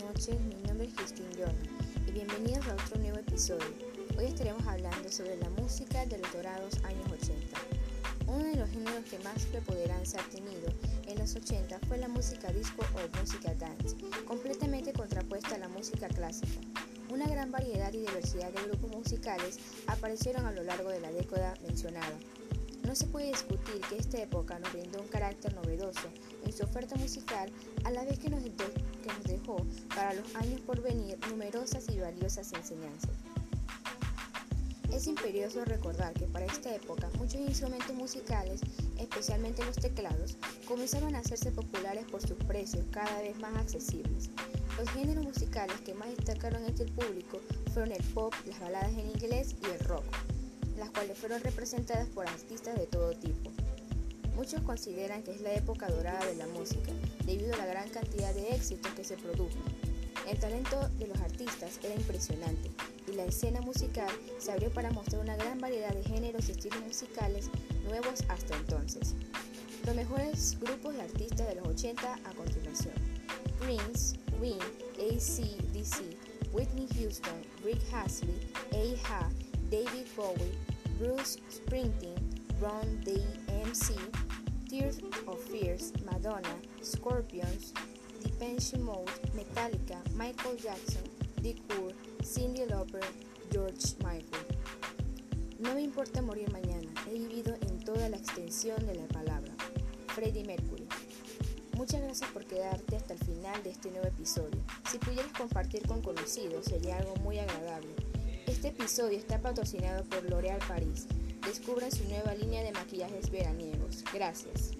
noches, mi nombre es Christine Jordan y bienvenidos a otro nuevo episodio. Hoy estaremos hablando sobre la música de los dorados años 80. Uno de los géneros que más preponderancia ha tenido en los 80 fue la música disco o música dance, completamente contrapuesta a la música clásica. Una gran variedad y diversidad de grupos musicales aparecieron a lo largo de la década mencionada. No se puede discutir que esta época nos brindó un carácter novedoso en su oferta musical, a la vez que nos, dejó para los años por venir numerosas y valiosas enseñanzas. Es imperioso recordar que para esta época muchos instrumentos musicales, especialmente los teclados, comenzaron a hacerse populares por sus precios cada vez más accesibles. Los géneros musicales que más destacaron entre el público fueron el pop, las baladas en inglés y el rock las cuales fueron representadas por artistas de todo tipo. Muchos consideran que es la época dorada de la música, debido a la gran cantidad de éxitos que se produjo. El talento de los artistas era impresionante y la escena musical se abrió para mostrar una gran variedad de géneros y estilos musicales nuevos hasta entonces. Los mejores grupos de artistas de los 80 a continuación. Prince, Win, ACDC, Whitney Houston, Rick Astley, A.H.A., David Bowie, Bruce Springsteen, Ron DMC, Tears of Fears, Madonna, Scorpions, Depeche Mode, Metallica, Michael Jackson, Dick Moore, Cindy Lauper, George Michael. No me importa morir mañana, he vivido en toda la extensión de la palabra. Freddie Mercury. Muchas gracias por quedarte hasta el final de este nuevo episodio. Si pudieras compartir con conocidos sería algo muy agradable. Este episodio está patrocinado por L'Oréal Paris. Descubran su nueva línea de maquillajes veraniegos. Gracias.